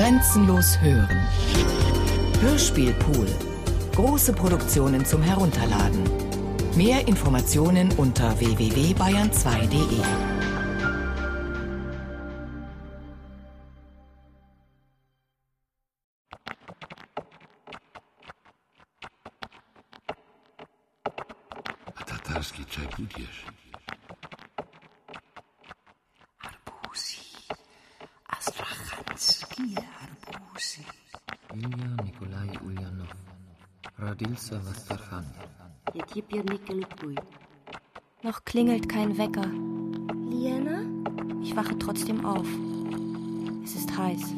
Grenzenlos hören. Hörspielpool. Große Produktionen zum Herunterladen. Mehr Informationen unter www.bayern2.de. klingelt kein Wecker. Liana? Ich wache trotzdem auf. Es ist heiß.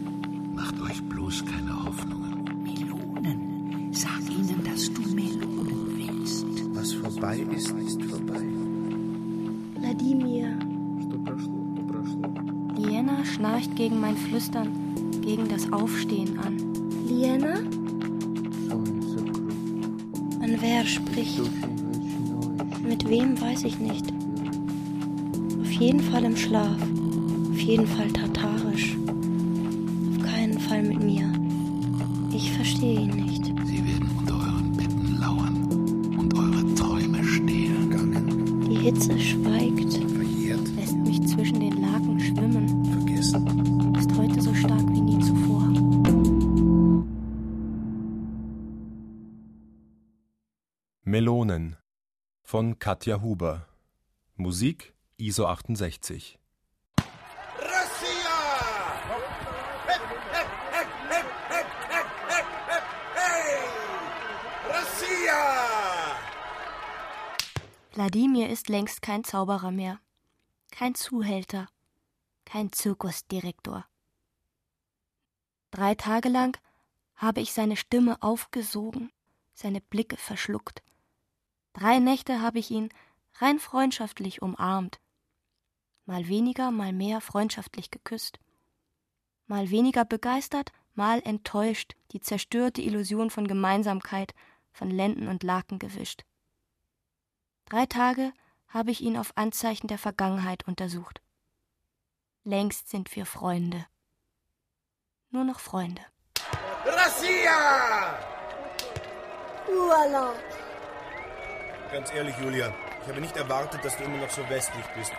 Macht euch bloß keine Hoffnungen. Melonen. Sag ihnen, dass du Melonen willst. Was vorbei ist, ist vorbei. Wladimir. Liana schnarcht gegen mein Flüstern, gegen das Aufstehen an. Liana? An wer spricht? wem weiß ich nicht. Auf jeden Fall im Schlaf. Auf jeden Fall Tatar. Katja Huber. Musik ISO 68. Wladimir ist längst kein Zauberer mehr. Kein Zuhälter. Kein Zirkusdirektor. Drei Tage lang habe ich seine Stimme aufgesogen, seine Blicke verschluckt. Drei Nächte habe ich ihn rein freundschaftlich umarmt. Mal weniger, mal mehr freundschaftlich geküsst. Mal weniger begeistert, mal enttäuscht, die zerstörte Illusion von Gemeinsamkeit von Lenden und Laken gewischt. Drei Tage habe ich ihn auf Anzeichen der Vergangenheit untersucht. Längst sind wir Freunde. Nur noch Freunde. Urlaub. Ganz ehrlich, Julia, ich habe nicht erwartet, dass du immer noch so westlich bist.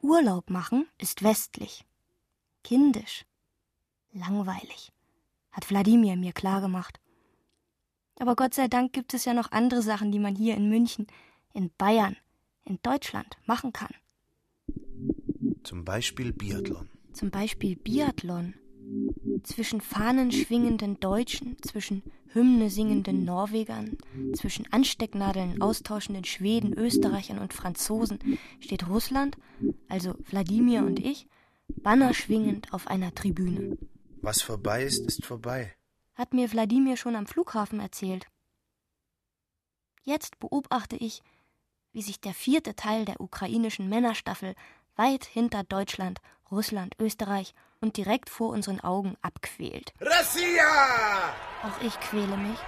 Urlaub machen ist westlich. Kindisch. Langweilig. Hat Wladimir mir klargemacht. Aber Gott sei Dank gibt es ja noch andere Sachen, die man hier in München, in Bayern, in Deutschland machen kann. Zum Beispiel Biathlon. Zum Beispiel Biathlon. Zwischen Fahnen schwingenden Deutschen, zwischen Hymne singenden Norwegern, zwischen Anstecknadeln austauschenden Schweden, Österreichern und Franzosen steht Russland, also Wladimir und ich, Banner schwingend auf einer Tribüne. Was vorbei ist, ist vorbei. Hat mir Wladimir schon am Flughafen erzählt. Jetzt beobachte ich, wie sich der vierte Teil der ukrainischen Männerstaffel weit hinter Deutschland, Russland, Österreich und direkt vor unseren Augen abquält. Russia! Auch ich quäle mich,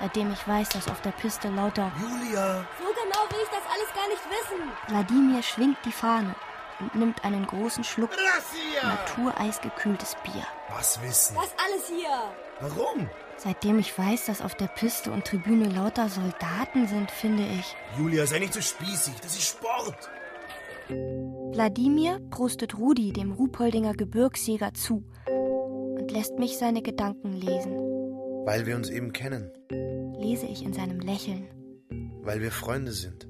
seitdem ich weiß, dass auf der Piste lauter Julia! So genau will ich das alles gar nicht wissen. Wladimir schwingt die Fahne und nimmt einen großen Schluck Russia! natureisgekühltes Bier. Was wissen? Das alles hier. Warum? Seitdem ich weiß, dass auf der Piste und Tribüne lauter Soldaten sind, finde ich, Julia, sei nicht so spießig. Das ist Sport. Wladimir prostet Rudi, dem Ruhpoldinger Gebirgsjäger, zu und lässt mich seine Gedanken lesen. Weil wir uns eben kennen. Lese ich in seinem Lächeln, Weil wir Freunde sind.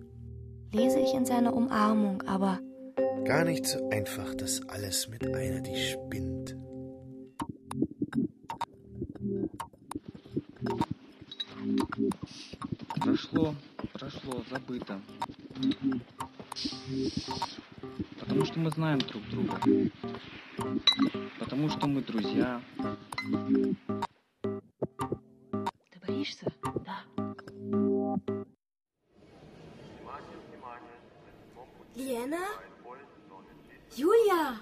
lese ich in seiner Umarmung, aber Gar nicht so einfach, das alles mit einer, die spinnt. Прошло, прошло, забыто. Потому что мы знаем друг друга. Потому что мы друзья. Ты боишься? Да. Liana? Julia!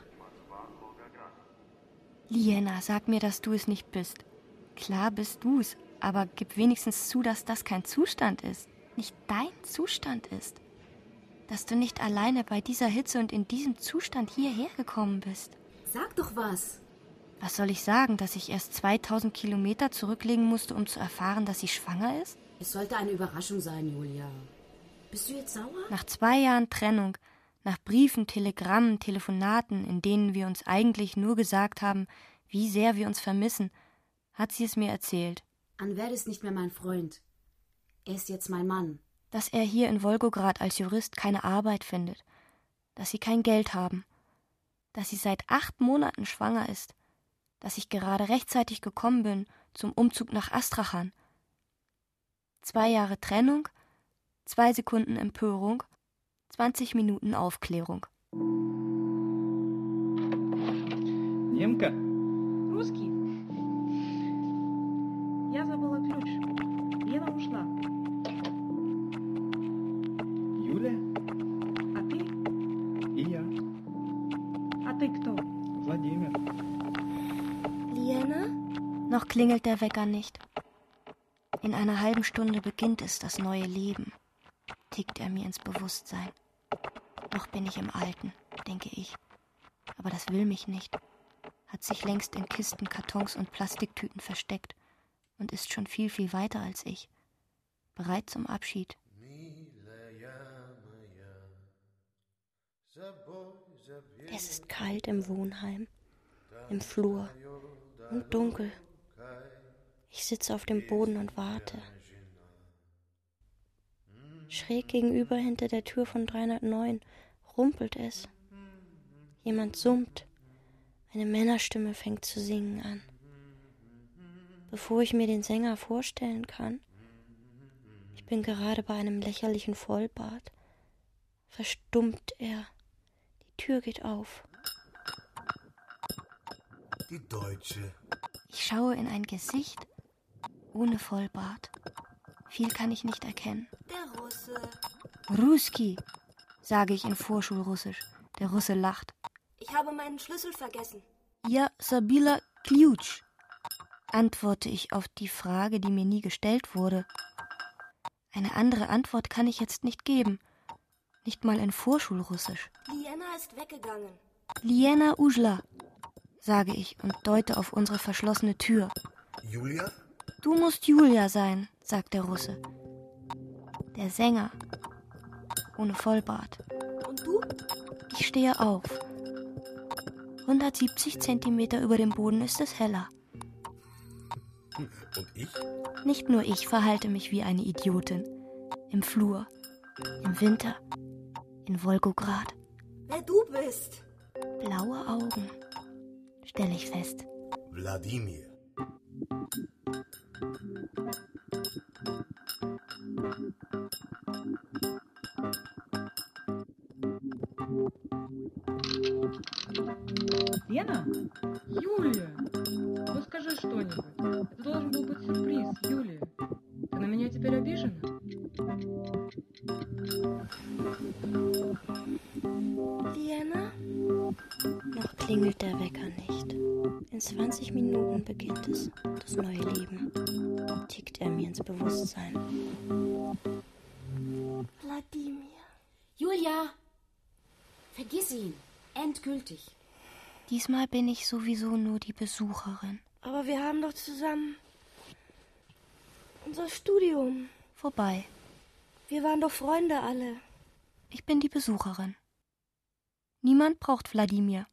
Liena, sag mir, dass du es nicht bist. Klar bist du's, aber gib wenigstens zu, dass das kein Zustand ist. Nicht dein Zustand ist. Dass du nicht alleine bei dieser Hitze und in diesem Zustand hierher gekommen bist. Sag doch was. Was soll ich sagen, dass ich erst 2000 Kilometer zurücklegen musste, um zu erfahren, dass sie schwanger ist? Es sollte eine Überraschung sein, Julia. Bist du jetzt sauer? Nach zwei Jahren Trennung, nach Briefen, Telegrammen, Telefonaten, in denen wir uns eigentlich nur gesagt haben, wie sehr wir uns vermissen, hat sie es mir erzählt. Anwert ist nicht mehr mein Freund. Er ist jetzt mein Mann Dass er hier in Wolgograd als Jurist keine Arbeit findet, dass sie kein Geld haben, dass sie seit acht Monaten schwanger ist, dass ich gerade rechtzeitig gekommen bin zum Umzug nach Astrachan. Zwei Jahre Trennung, zwei Sekunden Empörung, 20 Minuten Aufklärung. Немка? Русский. Я забыла ключ. Лена ушла. Noch klingelt der Wecker nicht. In einer halben Stunde beginnt es, das neue Leben, tickt er mir ins Bewusstsein. Noch bin ich im Alten, denke ich. Aber das will mich nicht. Hat sich längst in Kisten, Kartons und Plastiktüten versteckt und ist schon viel, viel weiter als ich. Bereit zum Abschied. Es ist kalt im Wohnheim, im Flur und dunkel. Ich sitze auf dem Boden und warte. Schräg gegenüber hinter der Tür von 309 rumpelt es. Jemand summt. Eine Männerstimme fängt zu singen an. Bevor ich mir den Sänger vorstellen kann, ich bin gerade bei einem lächerlichen Vollbart, verstummt er. Die Tür geht auf. Die Deutsche. Ich schaue in ein Gesicht ohne Vollbart. Viel kann ich nicht erkennen. Der Russe. Ruski, sage ich in Vorschulrussisch. Der Russe lacht. Ich habe meinen Schlüssel vergessen. Ja, Sabila Kliutsch, antworte ich auf die Frage, die mir nie gestellt wurde. Eine andere Antwort kann ich jetzt nicht geben. Nicht mal in Vorschulrussisch. Liana ist weggegangen. Liena Ujla, sage ich und deute auf unsere verschlossene Tür. Julia? Du musst Julia sein, sagt der Russe. Der Sänger. Ohne Vollbart. Und du? Ich stehe auf. 170 Zentimeter über dem Boden ist es heller. Und ich? Nicht nur ich verhalte mich wie eine Idiotin. Im Flur. Im Winter. In Wolgograd. Wer du bist? Blaue Augen. Stelle ich fest. Wladimir. Лена? Юлия! Ну скажи что-нибудь. Это должен был быть сюрприз, Юлия. Ты на меня теперь обижена? Liana? Noch klingelt der Wecker nicht. In 20 Minuten beginnt es, das neue Leben. Tickt er mir ins Bewusstsein. Wladimir. Julia! Vergiss ihn. Endgültig. Diesmal bin ich sowieso nur die Besucherin. Aber wir haben doch zusammen unser Studium. Vorbei. Wir waren doch Freunde alle. Ich bin die Besucherin. Niemand braucht Wladimir.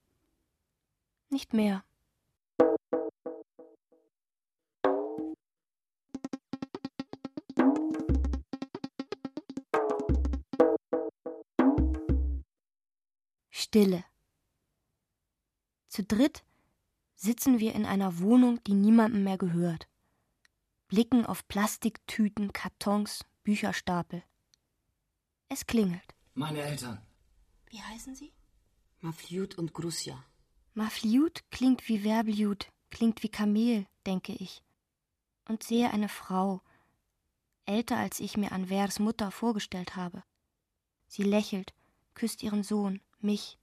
Nicht mehr. Stille. Zu dritt sitzen wir in einer Wohnung, die niemandem mehr gehört. Blicken auf Plastiktüten, Kartons, Bücherstapel. Es klingelt. Meine Eltern. Wie heißen Sie? Mafliut und Grusja. Mafliut klingt wie Werbeljut, klingt wie Kamel, denke ich. Und sehe eine Frau, älter als ich mir Anvers Mutter vorgestellt habe. Sie lächelt, küsst ihren Sohn, mich,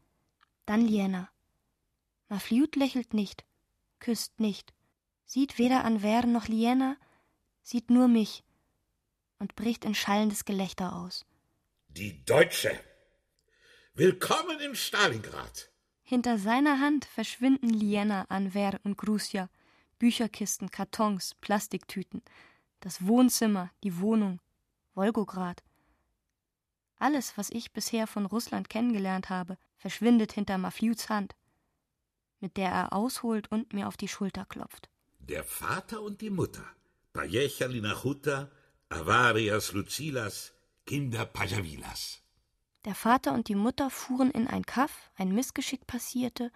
dann Liena. Mafliut lächelt nicht, küsst nicht, sieht weder Anver noch Liena, sieht nur mich und bricht in schallendes Gelächter aus. Die Deutsche. Willkommen in Stalingrad. Hinter seiner Hand verschwinden Liena, Anver und Grusia, Bücherkisten, Kartons, Plastiktüten, das Wohnzimmer, die Wohnung, Wolgograd. Alles, was ich bisher von Russland kennengelernt habe, verschwindet hinter Mafjuds Hand, mit der er ausholt und mir auf die Schulter klopft. Der Vater und die Mutter. Pajechali Nachuta, Avarias Lucilas, Kinder Pajavilas. Der Vater und die Mutter fuhren in ein Kaff, ein Missgeschick passierte,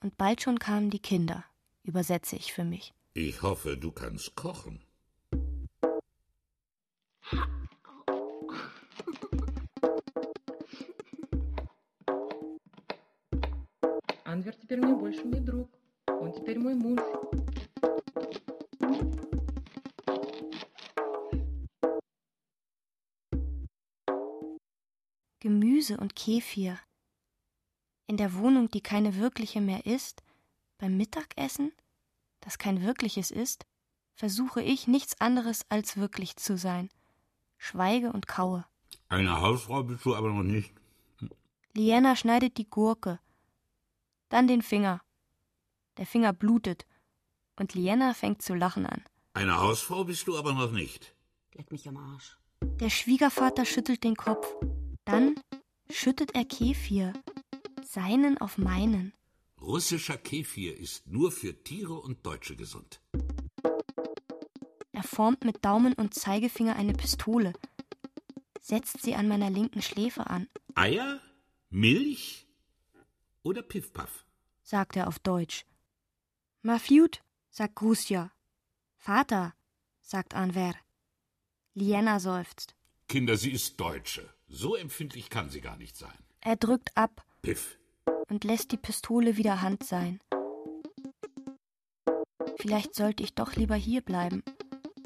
und bald schon kamen die Kinder, übersetze ich für mich. Ich hoffe, du kannst kochen. Анвер теперь мне больше не друг. Он теперь мой муж. Gemüse und Kefir. In der Wohnung, die keine wirkliche mehr ist, beim Mittagessen, das kein wirkliches ist, versuche ich nichts anderes als wirklich zu sein. Schweige und kaue. Eine Hausfrau bist du aber noch nicht. Liena schneidet die Gurke, dann den Finger. Der Finger blutet und Liena fängt zu lachen an. Eine Hausfrau bist du aber noch nicht. Leck mich am Arsch. Der Schwiegervater schüttelt den Kopf. Dann schüttet er Kefir, seinen auf meinen. Russischer Kefir ist nur für Tiere und Deutsche gesund. Er formt mit Daumen und Zeigefinger eine Pistole, setzt sie an meiner linken Schläfe an. Eier? Milch? Oder Piffpaff? sagt er auf Deutsch. Mafjud, sagt Grusja. Vater, sagt Anver. Liena seufzt. Kinder, sie ist Deutsche. So empfindlich kann sie gar nicht sein. Er drückt ab. Piff. Und lässt die Pistole wieder Hand sein. Vielleicht sollte ich doch lieber hier bleiben,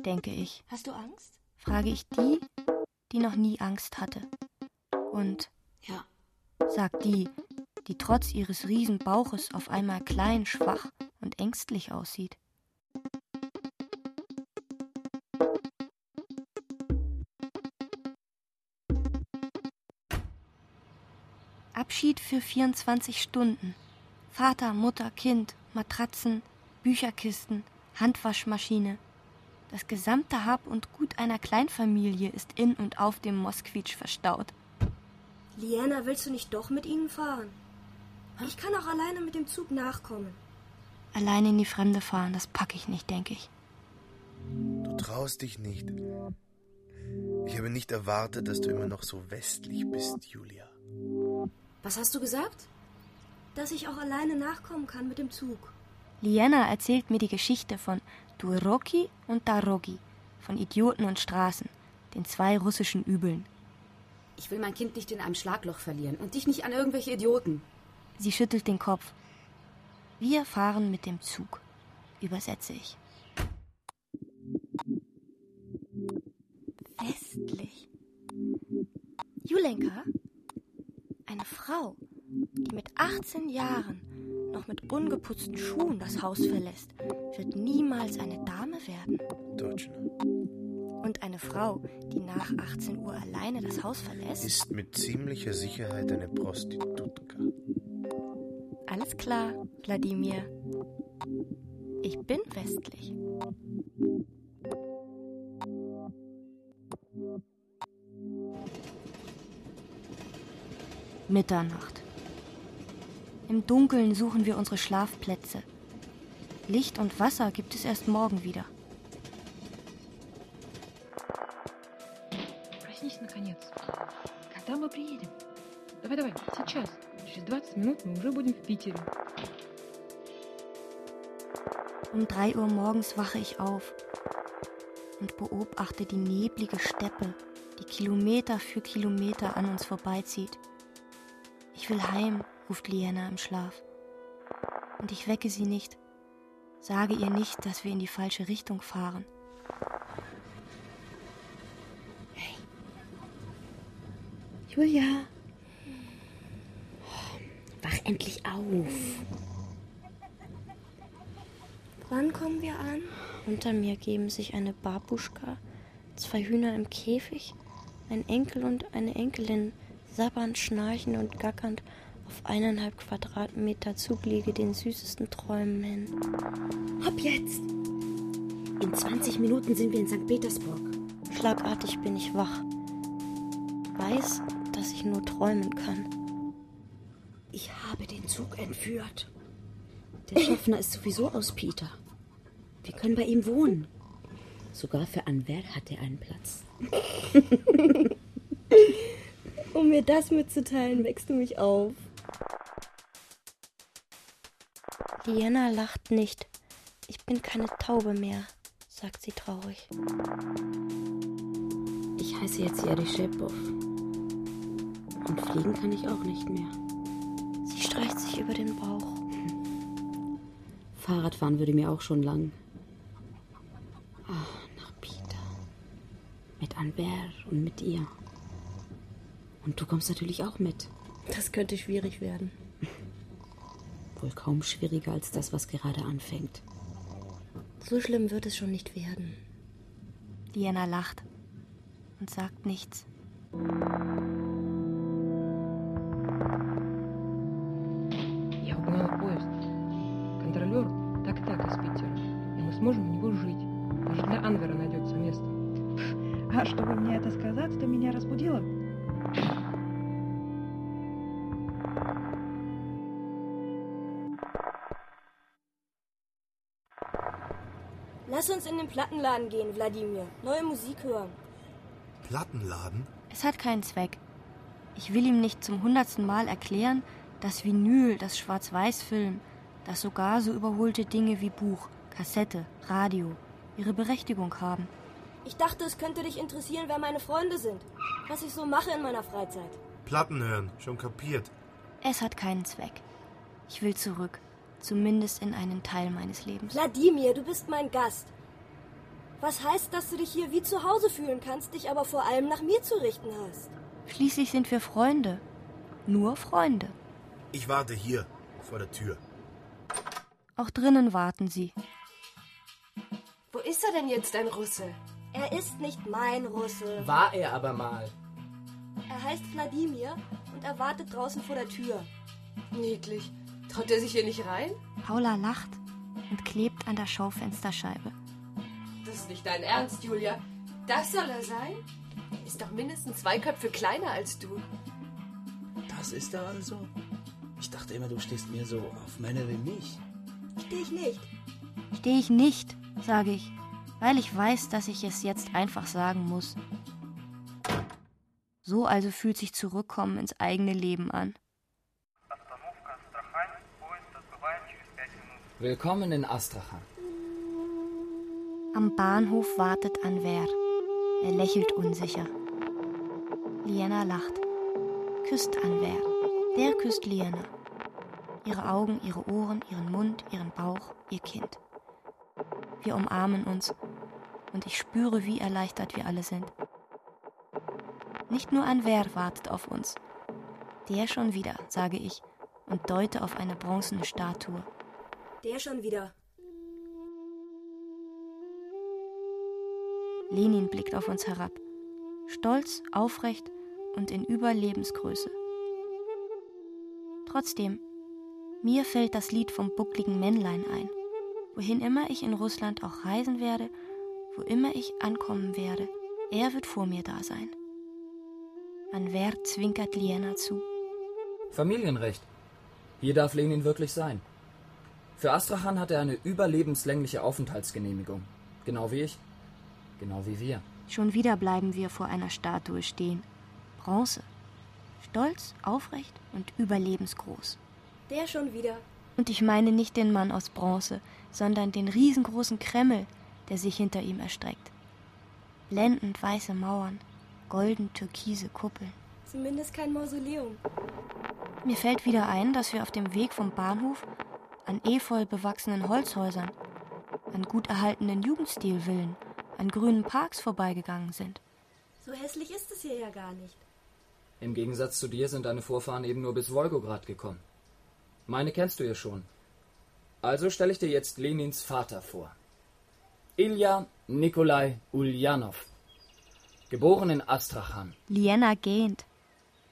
denke ich. Hast du Angst? Frage ich die, die noch nie Angst hatte. Und ja, sagt die, die trotz ihres Riesenbauches auf einmal klein, schwach und ängstlich aussieht. Für 24 Stunden. Vater, Mutter, Kind, Matratzen, Bücherkisten, Handwaschmaschine. Das gesamte Hab und Gut einer Kleinfamilie ist in und auf dem Moskwitsch verstaut. Liana, willst du nicht doch mit ihnen fahren? Ich kann auch alleine mit dem Zug nachkommen. Alleine in die Fremde fahren, das packe ich nicht, denke ich. Du traust dich nicht. Ich habe nicht erwartet, dass du immer noch so westlich bist, Julia. Was hast du gesagt? Dass ich auch alleine nachkommen kann mit dem Zug. Liana erzählt mir die Geschichte von Duroki und Darogi, von Idioten und Straßen, den zwei russischen Übeln. Ich will mein Kind nicht in einem Schlagloch verlieren und dich nicht an irgendwelche Idioten. Sie schüttelt den Kopf. Wir fahren mit dem Zug, übersetze ich. 18 Jahren noch mit ungeputzten Schuhen das Haus verlässt, wird niemals eine Dame werden. Deutschland. Und eine Frau, die nach 18 Uhr alleine das Haus verlässt, Ist mit ziemlicher Sicherheit eine Prostitutka. Alles klar, Wladimir. Ich bin westlich. Mitternacht. Im Dunkeln suchen wir unsere Schlafplätze. Licht und Wasser gibt es erst morgen wieder. Проснись, наконец. Когда мы приедем? Давай, давай, сейчас. Через 20 минут мы уже будем в Питере. Um drei Uhr morgens wache ich auf und beobachte die neblige Steppe, die Kilometer für Kilometer an uns vorbeizieht. Ich will heim, ruft Liana im Schlaf. Und ich wecke sie nicht, sage ihr nicht, dass wir in die falsche Richtung fahren. Julia. Wach endlich auf. Wann kommen wir an? Unter mir geben sich eine Babuschka, zwei Hühner im Käfig, ein Enkel und eine Enkelin, sabbernd, schnarchend und gackernd Auf eineinhalb Quadratmeter Zug liege den süßesten Träumen hin. Ab jetzt! In 20 Minuten sind wir in St. Petersburg. Schlagartig bin ich wach. Weiß, dass ich nur träumen kann. Ich habe den Zug entführt. Der Schaffner ist sowieso aus Peter. Wir können bei ihm wohnen. Sogar für Anwer hat er einen Platz. um mir das mitzuteilen, wächst du mich auf. Liena lacht nicht. Ich bin keine Taube mehr, sagt sie traurig. Ich heiße jetzt Jari Schepow. Und fliegen kann ich auch nicht mehr. Sie streicht sich über den Bauch. Fahrradfahren würde mir auch schon lang. Ach, nach Peter. Mit Anwer und mit ihr. Und du kommst natürlich auch mit. Das könnte schwierig werden. Wohl kaum schwieriger als das, was gerade anfängt. So schlimm wird es schon nicht werden. Liena lacht und sagt nichts. Plattenladen gehen, Wladimir. Neue Musik hören. Plattenladen? Es hat keinen Zweck. Ich will ihm nicht zum hundertsten Mal erklären, dass Vinyl, das Schwarz-Weiß-Film, dass sogar so überholte Dinge wie Buch, Kassette, Radio ihre Berechtigung haben. Ich dachte, es könnte dich interessieren, wer meine Freunde sind. Was ich so mache in meiner Freizeit. Platten hören, schon kapiert. Es hat keinen Zweck. Ich will zurück. Zumindest in einen Teil meines Lebens. Wladimir, du bist mein Gast. Was heißt, dass du dich hier wie zu Hause fühlen kannst, dich aber vor allem nach mir zu richten hast? Schließlich sind wir Freunde. Nur Freunde. Ich warte hier, vor der Tür. Auch drinnen warten sie. Wo ist er denn jetzt, dein Russe? Er ist nicht mein Russe. War er aber mal. Er heißt Wladimir und er wartet draußen vor der Tür. Niedlich. Traut er sich hier nicht rein? Paula lacht und klebt an der Schaufensterscheibe. Das ist nicht dein Ernst, Julia. Das soll er sein? Er ist doch mindestens zwei Köpfe kleiner als du. Das ist er also? Ich dachte immer, du stehst mir so auf Männer wie mich. Steh ich nicht. Stehe ich nicht, sage ich, weil ich weiß, dass ich es jetzt einfach sagen muss. So also fühlt sich Zurückkommen ins eigene Leben an. Willkommen in Astrachan. Am Bahnhof wartet Anwer. Er lächelt unsicher. Liena lacht, küsst Anwer. Der küsst Liena. Ihre Augen, ihre Ohren, ihren Mund, ihren Bauch, ihr Kind. Wir umarmen uns und ich spüre, wie erleichtert wir alle sind. Nicht nur Anwer wartet auf uns. Der schon wieder, sage ich und deute auf eine bronzene Statue. Der schon wieder. Lenin blickt auf uns herab. Stolz, aufrecht und in Überlebensgröße. Trotzdem, mir fällt das Lied vom buckligen Männlein ein. Wohin immer ich in Russland auch reisen werde, wo immer ich ankommen werde, er wird vor mir da sein. Anwer zwinkert Liena zu. Familienrecht. Hier darf Lenin wirklich sein. Für Astrachan hat er eine überlebenslängliche Aufenthaltsgenehmigung. Genau wie ich. Genau wie wir. Schon wieder bleiben wir vor einer Statue stehen. Bronze. Stolz, aufrecht und überlebensgroß. Der schon wieder. Und ich meine nicht den Mann aus Bronze, sondern den riesengroßen Kreml, der sich hinter ihm erstreckt. Blendend weiße Mauern, golden türkise Kuppeln. Zumindest kein Mausoleum. Mir fällt wieder ein, dass wir auf dem Weg vom Bahnhof an efeu bewachsenen Holzhäusern, an gut erhaltenen Jugendstilvillen, an grünen Parks vorbeigegangen sind. So hässlich ist es hier ja gar nicht. Im Gegensatz zu dir sind deine Vorfahren eben nur bis Wolgograd gekommen. Meine kennst du ja schon. Also stelle ich dir jetzt Lenins Vater vor. Ilja Nikolai Ulyanov. Geboren in Astrachan. Liena gähnt.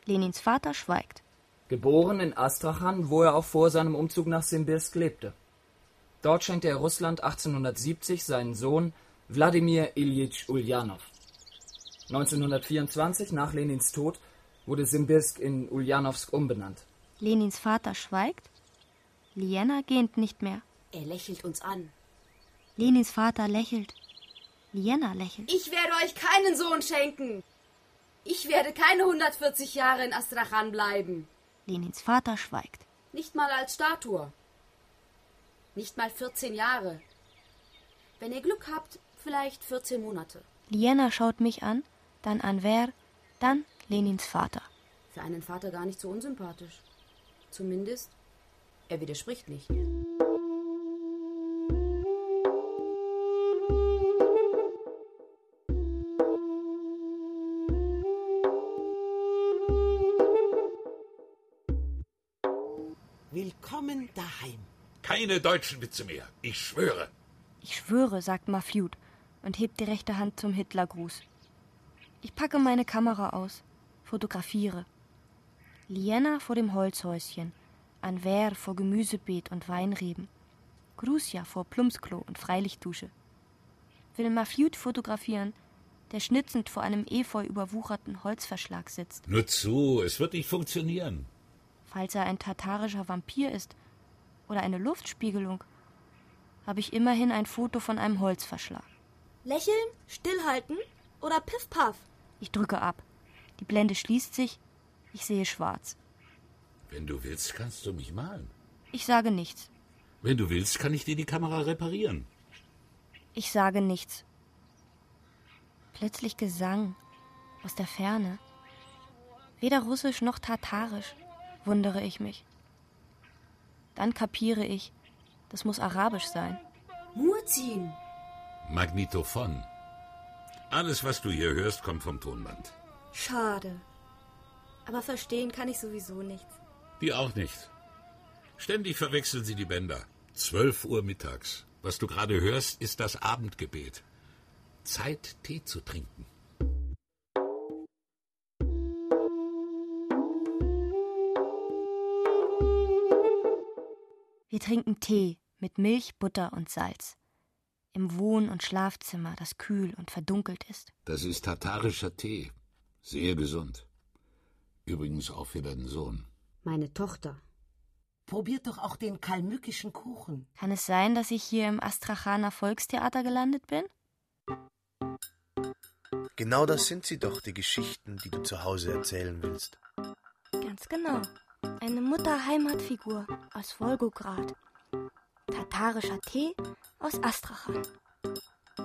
Lenins Vater schweigt. Geboren in Astrachan, wo er auch vor seinem Umzug nach Simbirsk lebte. Dort schenkte er Russland 1870 seinen Sohn Wladimir Iljitsch Uljanov. 1924, nach Lenins Tod, wurde Simbirsk in Uljanowsk umbenannt. Lenins Vater schweigt. Liena gähnt nicht mehr. Er lächelt uns an. Lenins Vater lächelt. Liena lächelt. Ich werde euch keinen Sohn schenken. Ich werde keine 140 Jahre in Astrachan bleiben. Lenins Vater schweigt. Nicht mal als Statue. Nicht mal 14 Jahre. Wenn ihr Glück habt, vielleicht 14 Monate. Liena schaut mich an, dann Anwer, dann Lenins Vater. Für einen Vater gar nicht so unsympathisch. Zumindest, er widerspricht nicht. Willkommen daheim. Keine deutschen Witze mehr. Ich schwöre. Ich schwöre, sagt Mafjud und hebt die rechte Hand zum Hitlergruß. Ich packe meine Kamera aus, fotografiere. Liena vor dem Holzhäuschen, Anwer vor Gemüsebeet und Weinreben, Grusia vor Plumpsklo und Freilichtdusche. Will Mafjud fotografieren, der schnitzend vor einem efeu überwucherten Holzverschlag sitzt. Nur zu, es wird nicht funktionieren. Falls er ein tatarischer Vampir ist oder eine Luftspiegelung, habe ich immerhin ein Foto von einem Holzverschlag. Lächeln, stillhalten oder piff paff? Ich drücke ab. Die Blende schließt sich. Ich sehe schwarz. Wenn du willst, kannst du mich malen. Ich sage nichts. Wenn du willst, kann ich dir die Kamera reparieren. Ich sage nichts. Plötzlich Gesang aus der Ferne. Weder russisch noch tatarisch, wundere ich mich. Dann kapiere ich, das muss arabisch sein. Murzin. Magnetophon. Alles, was du hier hörst, kommt vom Tonband. Schade. Aber verstehen kann ich sowieso nichts. Die auch nicht. Ständig verwechseln sie die Bänder. Zwölf Uhr mittags. Was du gerade hörst, ist das Abendgebet. Zeit, Tee zu trinken. Wir trinken Tee mit Milch, Butter und Salz. Im Wohn- und Schlafzimmer, das kühl und verdunkelt ist. Das ist tatarischer Tee. Sehr gesund. Übrigens auch für deinen Sohn. Meine Tochter. Probiert doch auch den kalmückischen Kuchen. Kann es sein, dass ich hier im Astrachaner Volkstheater gelandet bin? Genau das sind sie doch, die Geschichten, die du zu Hause erzählen willst. Ganz genau. Eine Mutterheimatfigur aus Volgograd. Tatarischer Tee aus Astrachan.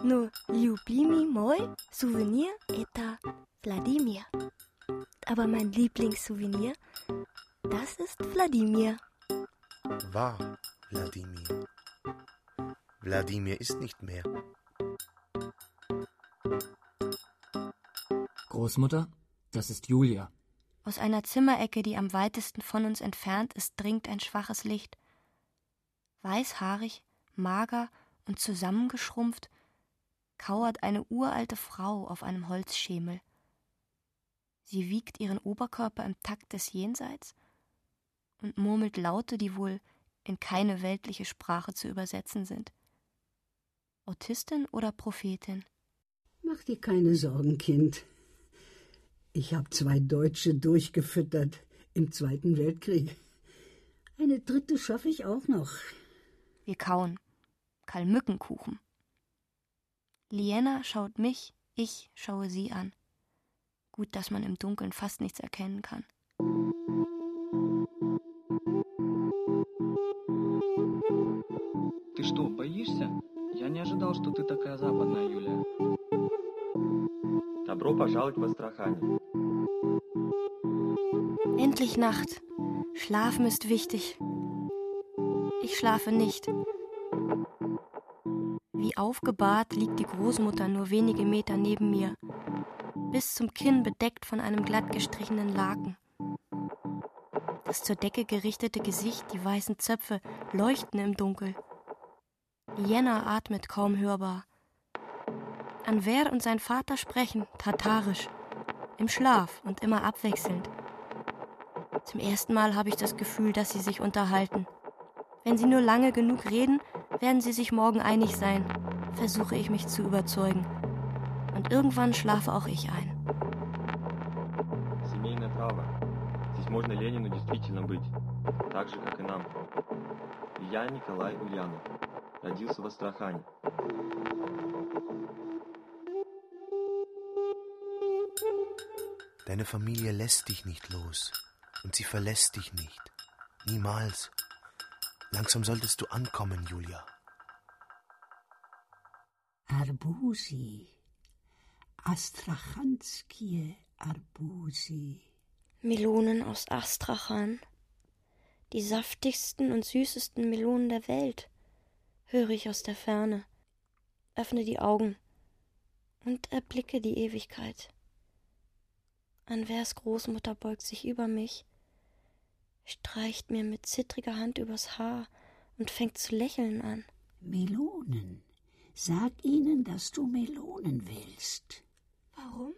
No ljubimi moi souvenir eta Wladimir. Aber mein Lieblingssouvenir, das ist Wladimir. War Wladimir. Wladimir ist nicht mehr. Großmutter, das ist Julia. Aus einer Zimmerecke, die am weitesten von uns entfernt ist, dringt ein schwaches Licht. Weißhaarig, mager und zusammengeschrumpft, kauert eine uralte Frau auf einem Holzschemel. Sie wiegt ihren Oberkörper im Takt des Jenseits und murmelt Laute, die wohl in keine weltliche Sprache zu übersetzen sind. Autistin oder Prophetin? Mach dir keine Sorgen, Kind. Ich habe zwei Deutsche durchgefüttert im Zweiten Weltkrieg. Eine dritte schaffe ich auch noch. Wir kauen. Kalmückenkuchen. Liena schaut mich, ich schaue sie an. Gut, dass man im Dunkeln fast nichts erkennen kann. Ты что, боишься? Я не ожидал, что ты такая западная, Юлия. Добро пожаловать в Астрахань. Endlich Nacht. Schlafen ist wichtig. Ich schlafe nicht. Wie aufgebahrt liegt die Großmutter nur wenige Meter neben mir, bis zum Kinn bedeckt von einem glatt gestrichenen Laken. Das zur Decke gerichtete Gesicht, die weißen Zöpfe leuchten im Dunkel. Liena atmet kaum hörbar. Anwer und sein Vater sprechen, tatarisch, im Schlaf und immer abwechselnd. Zum ersten Mal habe ich das Gefühl, dass sie sich unterhalten. Wenn sie nur lange genug reden, werden sie sich morgen einig sein, versuche ich mich zu überzeugen. Und irgendwann schlafe auch ich ein. Семейное право. Здесь можно Ленину действительно быть, так же, как и нам. Я Николай Ульянов. Родился в Астрахани. Deine Familie lässt dich nicht los und sie verlässt dich nicht. Niemals. Langsam solltest du ankommen, Julia. Arbusi. Astrachanskie Arbusi. Melonen aus Astrachan. Die saftigsten und süßesten Melonen der Welt, höre ich aus der Ferne, öffne die Augen und erblicke die Ewigkeit. Anvers Großmutter beugt sich über mich, streicht mir mit zittriger Hand übers Haar und fängt zu lächeln an. Melonen. Sag ihnen, dass du Melonen willst. Warum?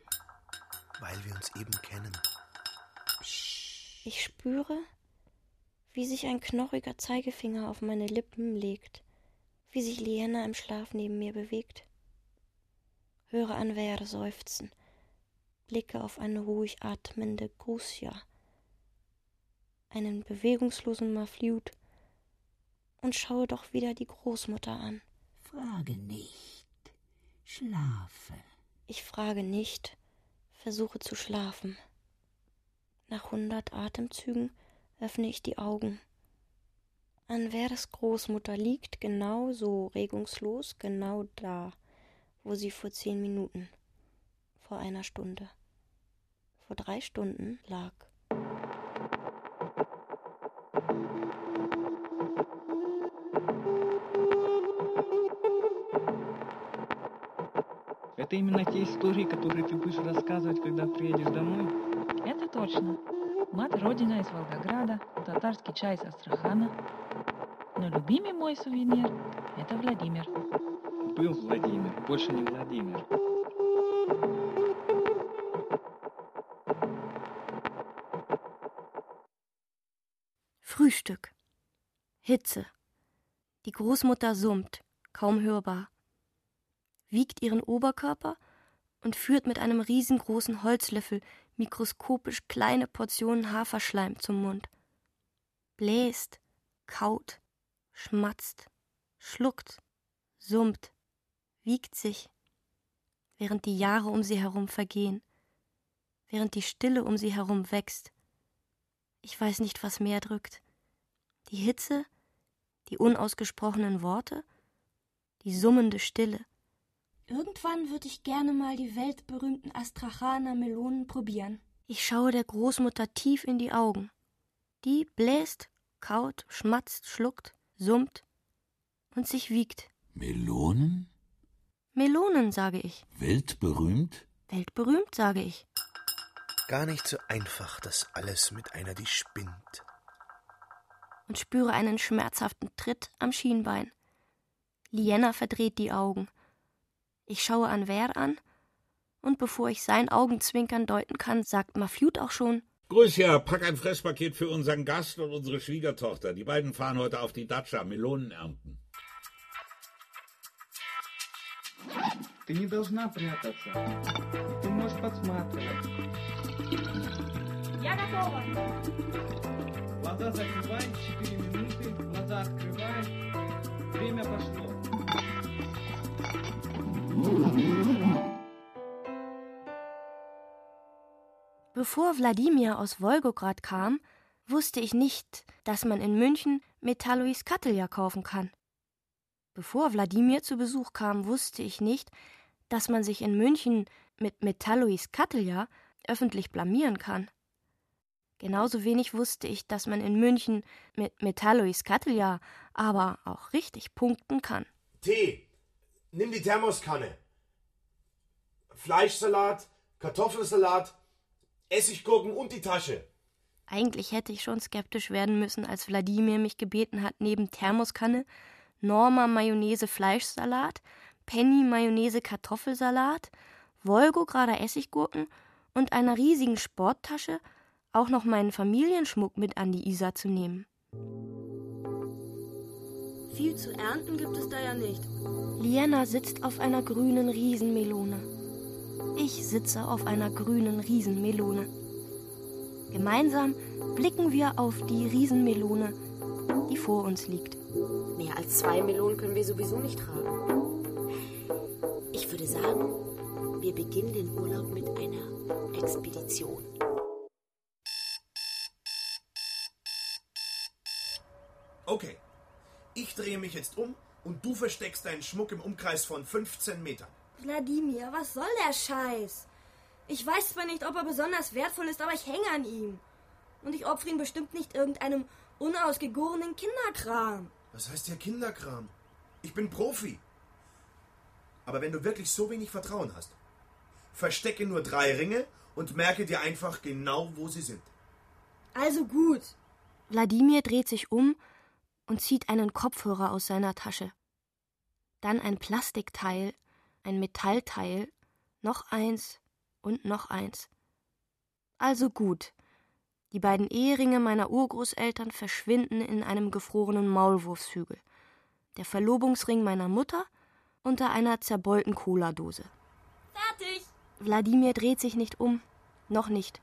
Weil wir uns eben kennen. Ich spüre, wie sich ein knochiger Zeigefinger auf meine Lippen legt, wie sich Liena im Schlaf neben mir bewegt. Höre Anwer seufzen, blicke auf eine ruhig atmende Grusia, einen bewegungslosen Mafliut und schaue doch wieder die Großmutter an. Frage nicht, schlafe. Ich frage nicht, versuche zu schlafen. Nach hundert Atemzügen öffne ich die Augen. Anveres Großmutter liegt genau so regungslos, genau da, wo sie vor zehn Minuten, vor einer Stunde, vor drei Stunden lag. Это именно те истории, которые ты будешь рассказывать, когда приедешь домой? Это точно. Мать родина из Волгограда, татарский чай из Астрахана. Но любимый мой сувенир – это Владимир. Был Владимир, больше не Владимир. Frühstück. Hitze. Die Großmutter summt, kaum hörbar, wiegt ihren Oberkörper und führt mit einem riesengroßen Holzlöffel mikroskopisch kleine Portionen Haferschleim zum Mund. Bläst, kaut, schmatzt, schluckt, summt, wiegt sich, während die Jahre um sie herum vergehen, während die Stille um sie herum wächst. Ich weiß nicht, was mehr drückt. Die Hitze, die unausgesprochenen Worte, die summende Stille. Irgendwann würde ich gerne mal die weltberühmten Astrachaner Melonen probieren. Ich schaue der Großmutter tief in die Augen. Die bläst, kaut, schmatzt, schluckt, summt und sich wiegt. Melonen? Melonen, sage ich. Weltberühmt? Weltberühmt, sage ich. Gar nicht so einfach, das alles mit einer, die spinnt Und spüre einen schmerzhaften Tritt am Schienbein. Liena verdreht die Augen. Ich schaue Anwer an, und bevor ich sein Augenzwinkern deuten kann, sagt Mafjut auch schon: Grüß ja, pack ein Fresspaket für unseren Gast und unsere Schwiegertochter. Die beiden fahren heute auf die Datscha Melonen ernten. Ты не должна прятаться. Ты можешь подсматривать. Я готова. Глаза закрывай, 4 минуты. Глаза открывай. Время пошло. Bevor Wladimir aus Wolgograd kam, wusste ich nicht, dass man in München Metallois Kattelja kaufen kann. Bevor Wladimir zu Besuch kam, wusste ich nicht, dass man sich in München mit Metallois Kattelja öffentlich blamieren kann. Genauso wenig wusste ich, dass man in München mit Metallois Kattelja aber auch richtig punkten kann. Tee. Nimm die Thermoskanne. Fleischsalat, Kartoffelsalat, Essiggurken und die Tasche. Eigentlich hätte ich schon skeptisch werden müssen, als Wladimir mich gebeten hat, neben Thermoskanne Norma Mayonnaise Fleischsalat, Penny Mayonnaise Kartoffelsalat, Volgograder Essiggurken und einer riesigen Sporttasche auch noch meinen Familienschmuck mit an die Isar zu nehmen. Viel zu ernten gibt es da ja nicht. Liena sitzt auf einer grünen Riesenmelone. Ich sitze auf einer grünen Riesenmelone. Gemeinsam blicken wir auf die Riesenmelone, die vor uns liegt. Mehr als zwei Melonen können wir sowieso nicht tragen. Ich würde sagen, wir beginnen den Urlaub mit einer Expedition. Okay. Ich drehe mich jetzt um und du versteckst deinen Schmuck im Umkreis von 15 Metern. Wladimir, was soll der Scheiß? Ich weiß zwar nicht, ob er besonders wertvoll ist, aber ich hänge an ihm. Und ich opfere ihn bestimmt nicht irgendeinem unausgegorenen Kinderkram. Was heißt hier Kinderkram? Ich bin Profi. Aber wenn du wirklich so wenig Vertrauen hast, verstecke nur drei Ringe und merke dir einfach genau, wo sie sind. Also gut. Wladimir dreht sich um und zieht einen Kopfhörer aus seiner Tasche. Dann ein Plastikteil, ein Metallteil, noch eins und noch eins. Also gut. Die beiden Eheringe meiner Urgroßeltern verschwinden in einem gefrorenen Maulwurfshügel. Der Verlobungsring meiner Mutter unter einer zerbeulten Cola-Dose. Fertig! Wladimir dreht sich nicht um, noch nicht,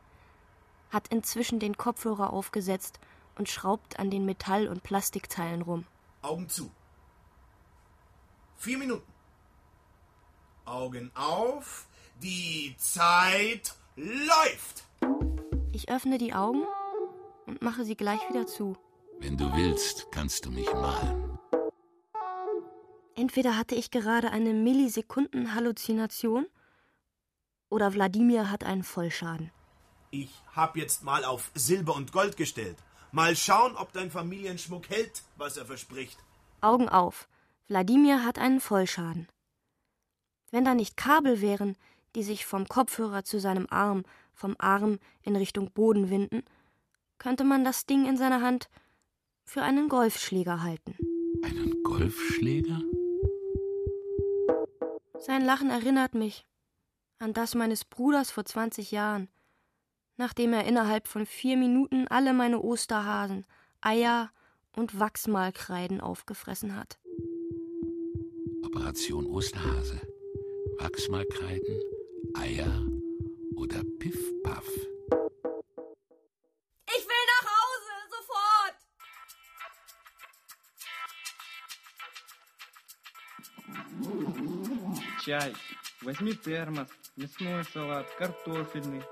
hat inzwischen den Kopfhörer aufgesetzt und schraubt an den Metall- und Plastikteilen rum. Augen zu. Vier Minuten. Augen auf. Die Zeit läuft. Ich öffne die Augen und mache sie gleich wieder zu. Wenn du willst, kannst du mich malen. Entweder hatte ich gerade eine Millisekunden-Halluzination oder Wladimir hat einen Vollschaden. Ich hab jetzt mal auf Silber und Gold gestellt. Mal schauen, ob dein Familienschmuck hält, was er verspricht. Augen auf. Wladimir hat einen Vollschaden. Wenn da nicht Kabel wären, die sich vom Kopfhörer zu seinem Arm, vom Arm in Richtung Boden winden, könnte man das Ding in seiner Hand für einen Golfschläger halten. Einen Golfschläger? Sein Lachen erinnert mich an das meines Bruders vor 20 Jahren, nachdem er innerhalb von vier Minuten alle meine Osterhasen, Eier und Wachsmalkreiden aufgefressen hat. Operation Osterhase. Wachsmalkreiden, Eier oder Piff-Paff. Ich will nach Hause, sofort! Чай. Возьми термос, мясной салат, картофельный,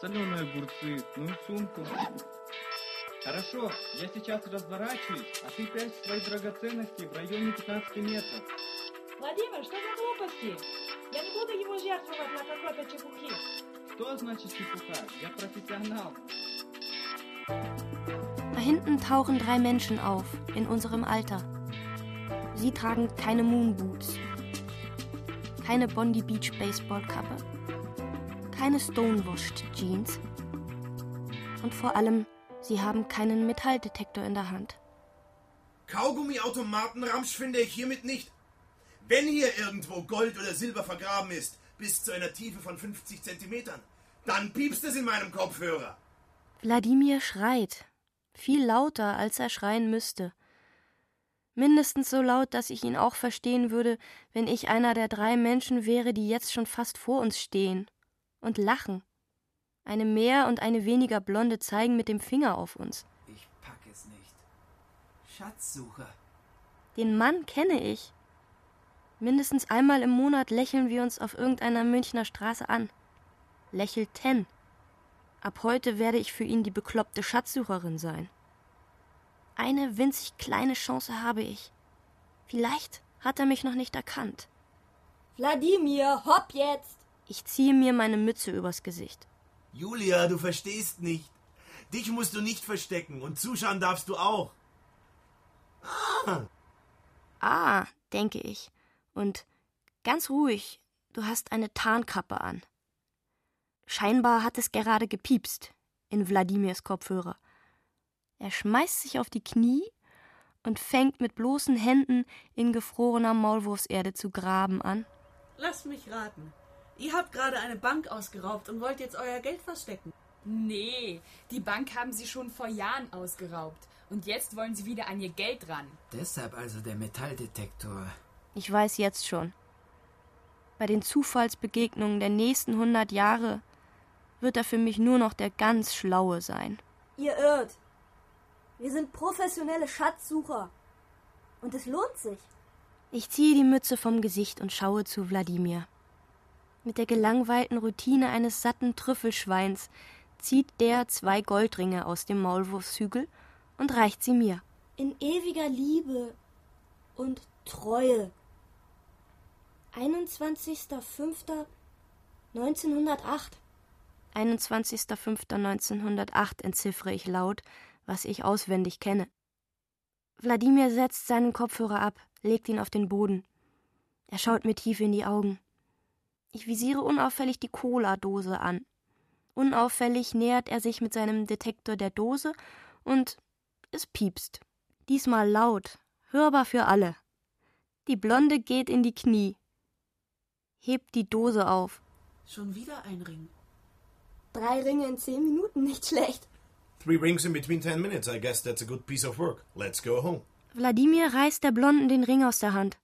соленые огурцы, ну и сумку. Хорошо, я сейчас разворачиваюсь, а ты прячь свои драгоценности в районе 15 метров. Владимир, что за глупости? Я не буду его жертвовать на какой-то чепухе. Что значит чепуха? Я профессионал. Da hinten tauchen drei Menschen auf, in unserem Alter. Sie tragen keine Moonboots, keine Bondi Beach Baseballkappe, keine Stonewashed Jeans und vor allem, sie haben keinen Metalldetektor in der Hand. Kaugummiautomatenramsch finde ich hiermit nicht. Wenn hier irgendwo Gold oder Silber vergraben ist, bis zu einer Tiefe von 50 Zentimetern, dann piepst es in meinem Kopfhörer. Wladimir schreit, viel lauter, als er schreien müsste. Mindestens so laut, dass ich ihn auch verstehen würde, wenn ich einer der drei Menschen wäre, die jetzt schon fast vor uns stehen und lachen. Eine mehr und eine weniger Blonde zeigen mit dem Finger auf uns. Ich pack es nicht. Schatzsucher. Den Mann kenne ich. Mindestens einmal im Monat lächeln wir uns auf irgendeiner Münchner Straße an. Lächelten. Ab heute werde ich für ihn die bekloppte Schatzsucherin sein. Eine winzig kleine Chance habe ich. Vielleicht hat er mich noch nicht erkannt. Wladimir, hopp jetzt! Ich ziehe mir meine Mütze übers Gesicht. Julia, du verstehst nicht. Dich musst du nicht verstecken und zuschauen darfst du auch. Ah, denke ich. Und ganz ruhig, du hast eine Tarnkappe an. Scheinbar hat es gerade gepiepst in Wladimirs Kopfhörer. Er schmeißt sich auf die Knie und fängt mit bloßen Händen in gefrorener Maulwurfserde zu graben an. Lasst mich raten. Ihr habt gerade eine Bank ausgeraubt und wollt jetzt euer Geld verstecken. Nee, die Bank haben sie schon vor Jahren ausgeraubt. Und jetzt wollen sie wieder an ihr Geld ran. Deshalb also der Metalldetektor. Ich weiß jetzt schon. Bei den Zufallsbegegnungen der nächsten hundert Jahre wird er für mich nur noch der ganz Schlaue sein. Ihr irrt. Wir sind professionelle Schatzsucher. Und es lohnt sich. Ich ziehe die Mütze vom Gesicht und schaue zu Wladimir. Mit der gelangweilten Routine eines satten Trüffelschweins zieht der zwei Goldringe aus dem Maulwurfshügel und reicht sie mir. In ewiger Liebe und Treue. 21.05.1908. 21.05.1908 entziffere ich laut, was ich auswendig kenne. Wladimir setzt seinen Kopfhörer ab, legt ihn auf den Boden. Er schaut mir tief in die Augen. Ich visiere unauffällig die Cola-Dose an. Unauffällig nähert er sich mit seinem Detektor der Dose und es piepst. Diesmal laut, hörbar für alle. Die Blonde geht in die Knie, hebt die Dose auf. Schon wieder ein Ring. Drei Ringe in zehn Minuten, nicht schlecht. Three rings in between ten minutes. I guess that's a good piece of work. Let's go home. Wladimir reißt der Blonden den Ring aus der Hand.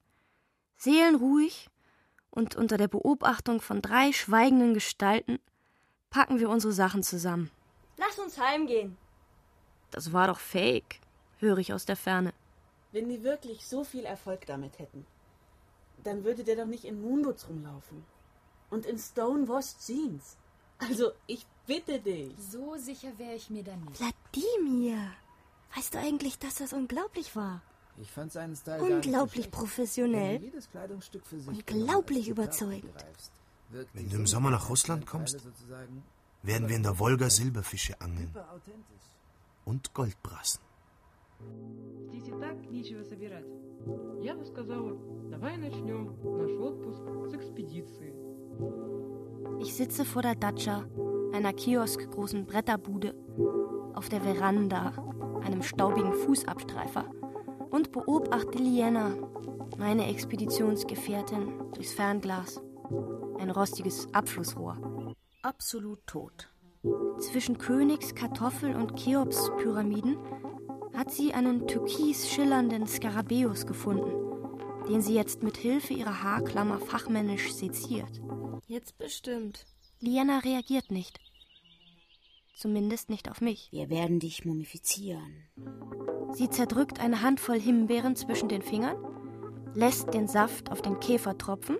Seelenruhig und unter der Beobachtung von drei schweigenden Gestalten packen wir unsere Sachen zusammen. Lass uns heimgehen. Das war doch fake, höre ich aus der Ferne. Wenn die wirklich so viel Erfolg damit hätten, dann würde der doch nicht in Moonboots rumlaufen. Und in Stonewashed Jeans. Also, ich bitte dich. So sicher wäre ich mir da nicht. Wladimir, weißt du eigentlich, dass das unglaublich war? Ich fand seinen Style Unglaublich professionell. Wenn du jedes Kleidungsstück für sich Unglaublich genau als Zitat überzeugend. begreifst, wirkt Wenn die du im Summe Sommer der nach Russland Einzelteile kommst, sozusagen werden wir in der Wolga Silberfische angeln hyperauthentisch. und Goldbrassen. Здесь и так нечего собирать. Я бы сказала, давай начнем наш отпуск с экспедиции. Ich sitze vor der Datscha, einer kioskgroßen Bretterbude, auf der Veranda, einem staubigen Fußabstreifer und beobachte Liena, meine Expeditionsgefährtin, durchs Fernglas. Ein rostiges Abflussrohr. Absolut tot. Zwischen Königs, Kartoffel und Cheops-Pyramiden hat sie einen türkis schillernden Skarabäus gefunden, den sie jetzt mit Hilfe ihrer Haarklammer fachmännisch seziert. Jetzt bestimmt. Liana reagiert nicht. Zumindest nicht auf mich. Wir werden dich mumifizieren. Sie zerdrückt eine Handvoll Himbeeren zwischen den Fingern, lässt den Saft auf den Käfer tropfen,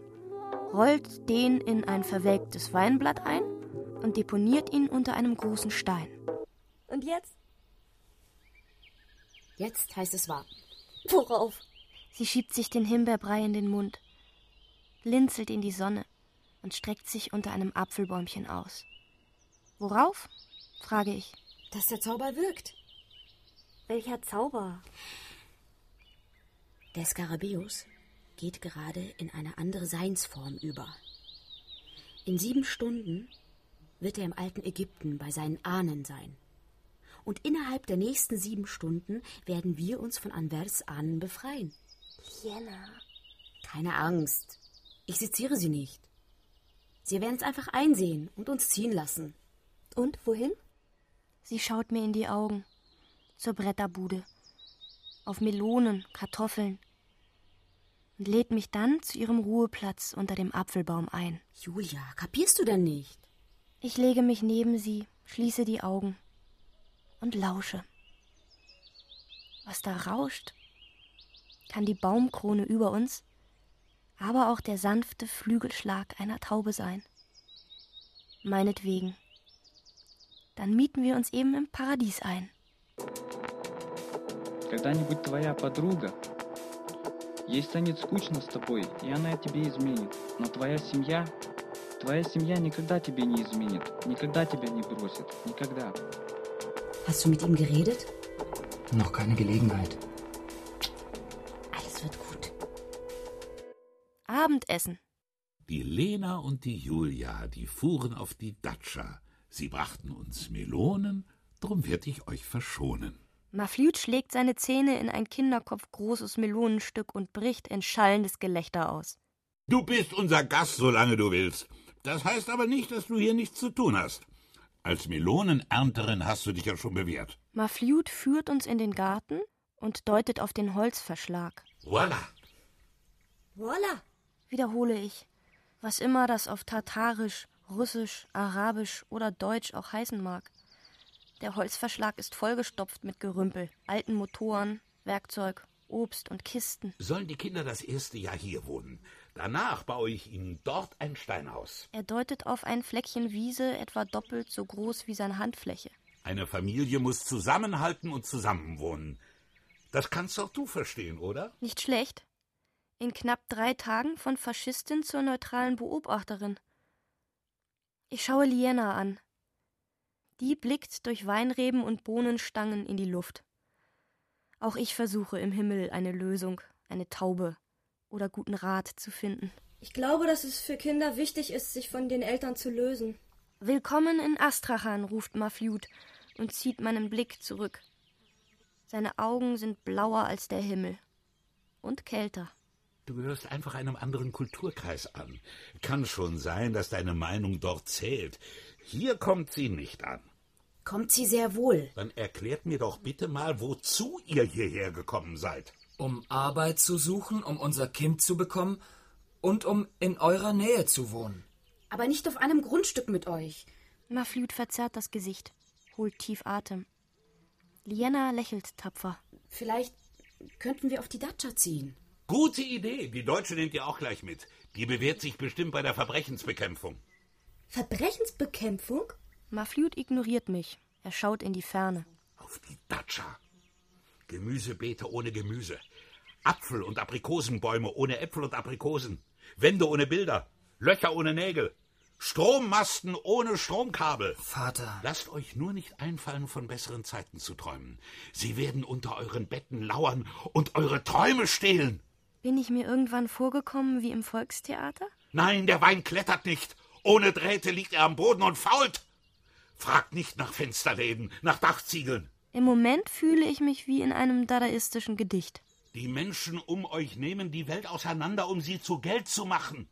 rollt den in ein verwelktes Weinblatt ein und deponiert ihn unter einem großen Stein. Und jetzt? Jetzt heißt es warten. Worauf? Sie schiebt sich den Himbeerbrei in den Mund, blinzelt in die Sonne und streckt sich unter einem Apfelbäumchen aus. Worauf? frage ich. Dass der Zauber wirkt. Welcher Zauber? Der Skarabäus geht gerade in eine andere Seinsform über. In sieben Stunden wird er im alten Ägypten bei seinen Ahnen sein. Und innerhalb der nächsten sieben Stunden werden wir uns von Anvers Ahnen befreien. Liena. Keine Angst. Ich seziere sie nicht. Sie werden es einfach einsehen und uns ziehen lassen. Und wohin? Sie schaut mir in die Augen. Zur Bretterbude. Auf Melonen, Kartoffeln. Und lädt mich dann zu ihrem Ruheplatz unter dem Apfelbaum ein. Julia, kapierst du denn nicht? Ich lege mich neben sie, schließe die Augen und lausche. Was da rauscht, kann die Baumkrone über uns, aber auch der sanfte Flügelschlag einer Taube sein. Meinetwegen. Dann mieten wir uns eben im Paradies ein. Когда-нибудь твоя подруга Ей станет скучно с тобой, и она тебе изменит. Но твоя семья, твоя семья никогда тебе не изменит, никогда тебя не бросит, никогда. Hast du mit ihm geredet? Noch keine Gelegenheit. Alles wird gut. Abendessen. Die Lena und die Julia, die fuhren auf die Datscha. Sie brachten uns Melonen, drum werd ich euch verschonen. Maflüt schlägt seine Zähne in ein kinderkopfgroßes Melonenstück und bricht in schallendes Gelächter aus. Du bist unser Gast, solange du willst. Das heißt aber nicht, dass du hier nichts zu tun hast. Als Melonenernterin hast du dich ja schon bewährt. Mafliut führt uns in den Garten und deutet auf den Holzverschlag. Voila! Voila! Wiederhole ich, was immer das auf Tatarisch, Russisch, Arabisch oder Deutsch auch heißen mag. Der Holzverschlag ist vollgestopft mit Gerümpel, alten Motoren, Werkzeug, Obst und Kisten. Sollen die Kinder das erste Jahr hier wohnen? Danach baue ich ihnen dort ein Steinhaus. Er deutet auf ein Fleckchen Wiese, etwa doppelt so groß wie seine Handfläche. Eine Familie muss zusammenhalten und zusammenwohnen. Das kannst auch du verstehen, oder? Nicht schlecht. In knapp drei Tagen von Faschistin zur neutralen Beobachterin. Ich schaue Liena an. Die blickt durch Weinreben und Bohnenstangen in die Luft. Auch ich versuche im Himmel eine Lösung, eine Taube oder guten Rat zu finden. Ich glaube, dass es für Kinder wichtig ist, sich von den Eltern zu lösen. Willkommen in Astrachan, ruft Mafliut und zieht meinen Blick zurück. Seine Augen sind blauer als der Himmel und kälter. Du gehörst einfach einem anderen Kulturkreis an. Kann schon sein, dass deine Meinung dort zählt. Hier kommt sie nicht an. Kommt sie sehr wohl. Dann erklärt mir doch bitte mal, wozu ihr hierher gekommen seid. Um Arbeit zu suchen, um unser Kind zu bekommen und um in eurer Nähe zu wohnen. Aber nicht auf einem Grundstück mit euch. Mafliut verzerrt das Gesicht, holt tief Atem. Liena lächelt tapfer. Vielleicht könnten wir auf die Datscha ziehen. Gute Idee. Die Deutsche nehmt ihr auch gleich mit. Die bewährt sich bestimmt bei der Verbrechensbekämpfung. Verbrechensbekämpfung? Mafliut ignoriert mich. Er schaut in die Ferne. Auf die Datscha. Gemüsebeete ohne Gemüse. Apfel- und Aprikosenbäume ohne Äpfel und Aprikosen. Wände ohne Bilder. Löcher ohne Nägel. Strommasten ohne Stromkabel. Vater. Lasst euch nur nicht einfallen, von besseren Zeiten zu träumen. Sie werden unter euren Betten lauern und eure Träume stehlen. Bin ich mir irgendwann vorgekommen wie im Volkstheater? Nein, der Wein klettert nicht. Ohne Drähte liegt er am Boden und fault. Fragt nicht nach Fensterläden, nach Dachziegeln. Im Moment fühle ich mich wie in einem dadaistischen Gedicht. Die Menschen um euch nehmen die Welt auseinander, um sie zu Geld zu machen.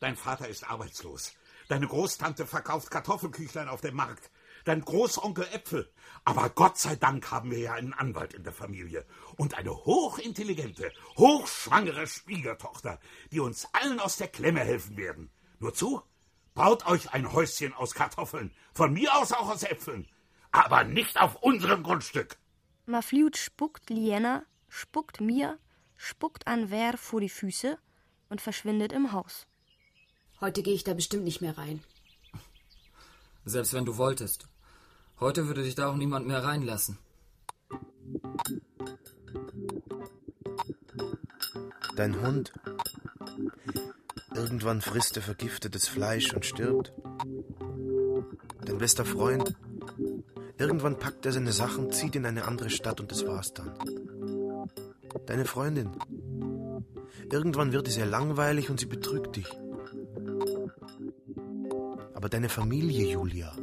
Dein Vater ist arbeitslos. Deine Großtante verkauft Kartoffelküchlein auf dem Markt. Dein Großonkel Äpfel. Aber Gott sei Dank haben wir ja einen Anwalt in der Familie. Und eine hochintelligente, hochschwangere Schwiegertochter, die uns allen aus der Klemme helfen werden. Nur zu, baut euch ein Häuschen aus Kartoffeln. Von mir aus auch aus Äpfeln. Aber nicht auf unserem Grundstück. Mafliut spuckt Liena, spuckt mir, spuckt Anwer vor die Füße und verschwindet im Haus. Heute gehe ich da bestimmt nicht mehr rein. Selbst wenn du wolltest. Heute würde dich da auch niemand mehr reinlassen. Dein Hund. Irgendwann frisst er vergiftetes Fleisch und stirbt. Dein bester Freund. Irgendwann packt er seine Sachen, zieht in eine andere Stadt und das war's dann. Deine Freundin. Irgendwann wird es ihr langweilig und sie betrügt dich. Aber deine Familie, Julia.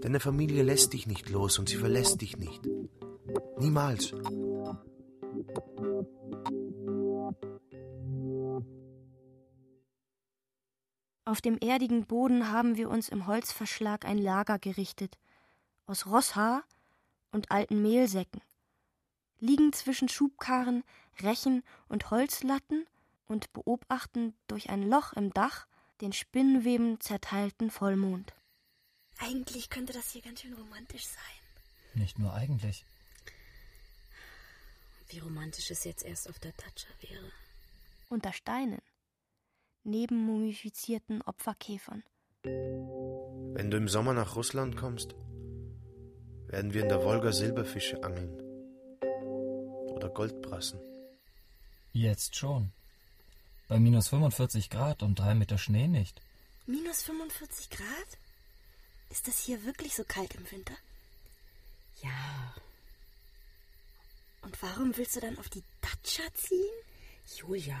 Deine Familie lässt dich nicht los und sie verlässt dich nicht. Niemals. Auf dem erdigen Boden haben wir uns im Holzverschlag ein Lager gerichtet, aus Rosshaar und alten Mehlsäcken, liegen zwischen Schubkarren, Rechen und Holzlatten und beobachten durch ein Loch im Dach den Spinnweben zerteilten Vollmond. Eigentlich könnte das hier ganz schön romantisch sein. Nicht nur eigentlich. Wie romantisch es jetzt erst auf der Tatscha wäre. Unter Steinen, neben mumifizierten Opferkäfern. Wenn du im Sommer nach Russland kommst, werden wir in der Wolga Silberfische angeln. Oder Goldbrassen. Jetzt schon. Bei minus 45 Grad und drei Meter Schnee nicht. Minus 45 Grad? Ist das hier wirklich so kalt im Winter? Ja. Und warum willst du dann auf die Datscha ziehen? Julia,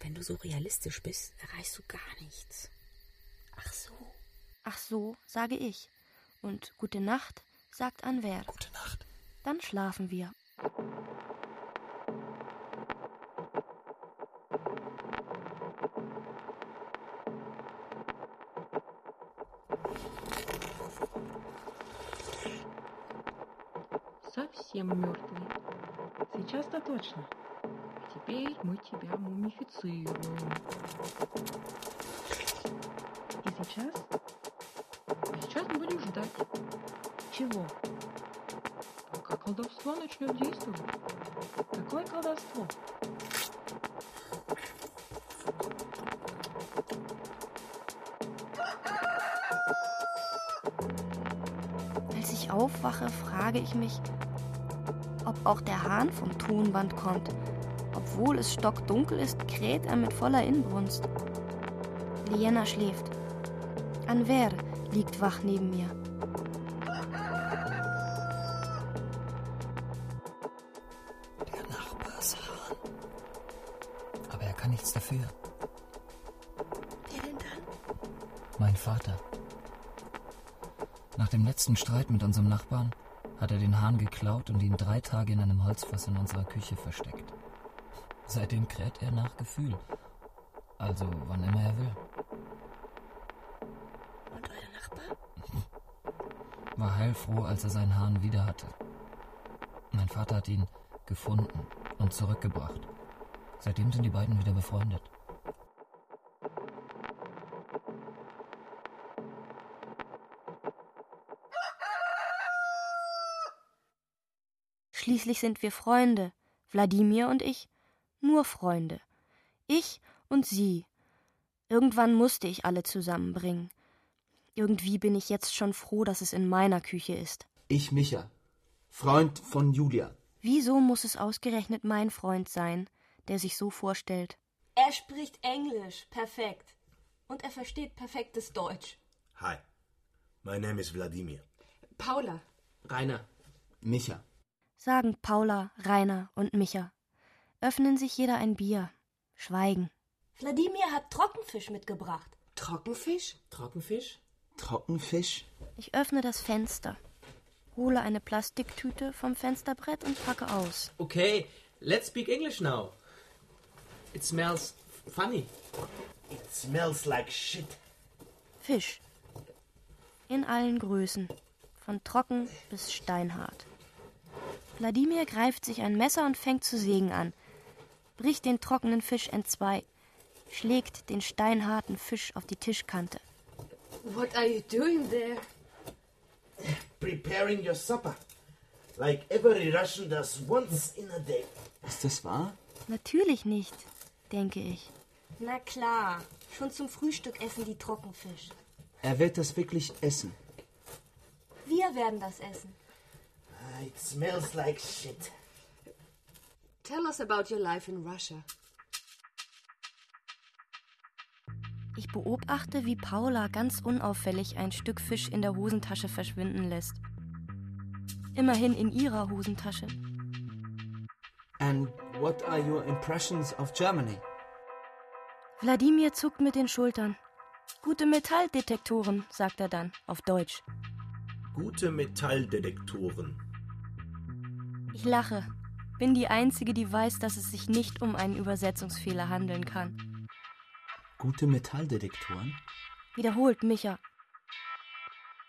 wenn du so realistisch bist, erreichst du gar nichts. Ach so. Ach so, sage ich. Und gute Nacht, sagt Anwer. Gute Nacht. Dann schlafen wir. Совсем мертвый. Сейчас-то точно. Теперь мы тебя мумифицируем. И сейчас? Сейчас будем ждать. Чего? Пока колдовство начнет действовать. Какое колдовство? Als ich aufwache, frage ich mich, auch der Hahn vom Tonband kommt. Obwohl es stockdunkel ist, kräht er mit voller Inbrunst. Liena schläft. Anver liegt wach neben mir. Der Nachbarshahn. Aber er kann nichts dafür. Wer denn dann? Mein Vater. Nach dem letzten Streit mit unserem Nachbarn hat er den Hahn geklaut und ihn drei Tage in einem Holzfass in unserer Küche versteckt. Seitdem kräht er nach Gefühl. Also wann immer er will. Und euer Nachbar? War heilfroh, als er seinen Hahn wieder hatte. Mein Vater hat ihn gefunden und zurückgebracht. Seitdem sind die beiden wieder befreundet. Schließlich sind wir Freunde, Wladimir und ich, nur Freunde. Ich und sie. Irgendwann musste ich alle zusammenbringen. Irgendwie bin ich jetzt schon froh, dass es in meiner Küche ist. Ich, Micha. Freund von Julia. Wieso muss es ausgerechnet mein Freund sein, der sich so vorstellt? Er spricht Englisch perfekt. Und er versteht perfektes Deutsch. Hi, my name is Wladimir. Paula. Rainer. Micha. Sagen Paula, Rainer und Micha. Öffnen sich jeder ein Bier. Schweigen. Wladimir hat Trockenfisch mitgebracht. Trockenfisch? Trockenfisch? Trockenfisch? Ich öffne das Fenster, hole eine Plastiktüte vom Fensterbrett und packe aus. Okay, let's speak English now. It smells funny. It smells like shit. Fisch. In allen Größen. Von trocken bis steinhart. Wladimir greift sich ein Messer und fängt zu sägen an, bricht den trockenen Fisch entzwei, schlägt den steinharten Fisch auf die Tischkante. What are you doing there? Preparing your supper. Like every Russian does once in a day. Ist das wahr? Natürlich nicht, denke ich. Na klar, schon zum Frühstück essen die Trockenfisch. Er wird das wirklich essen. Wir werden das essen. It smells like shit. Tell us about your life in Russia. Ich beobachte, wie Paula ganz unauffällig ein Stück Fisch in der Hosentasche verschwinden lässt. Immerhin in ihrer Hosentasche. And what are your impressions of Germany? Wladimir zuckt mit den Schultern. Gute Metalldetektoren, sagt er dann auf Deutsch. Gute Metalldetektoren. Ich lache. Bin die Einzige, die weiß, dass es sich nicht um einen Übersetzungsfehler handeln kann. Gute Metalldetektoren? Wiederholt Micha.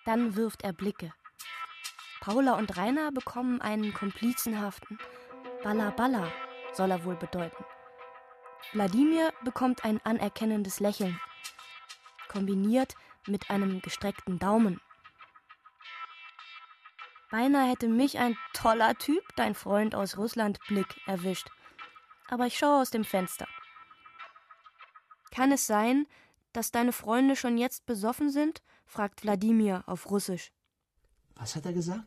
Dann wirft er Blicke. Paula und Rainer bekommen einen komplizenhaften Balla Balla, soll er wohl bedeuten. Wladimir bekommt ein anerkennendes Lächeln, kombiniert mit einem gestreckten Daumen. Beinahe hätte mich ein toller Typ, dein Freund aus Russland, Blick erwischt. Aber ich schaue aus dem Fenster. Kann es sein, dass deine Freunde schon jetzt besoffen sind? fragt Wladimir auf Russisch. Was hat er gesagt?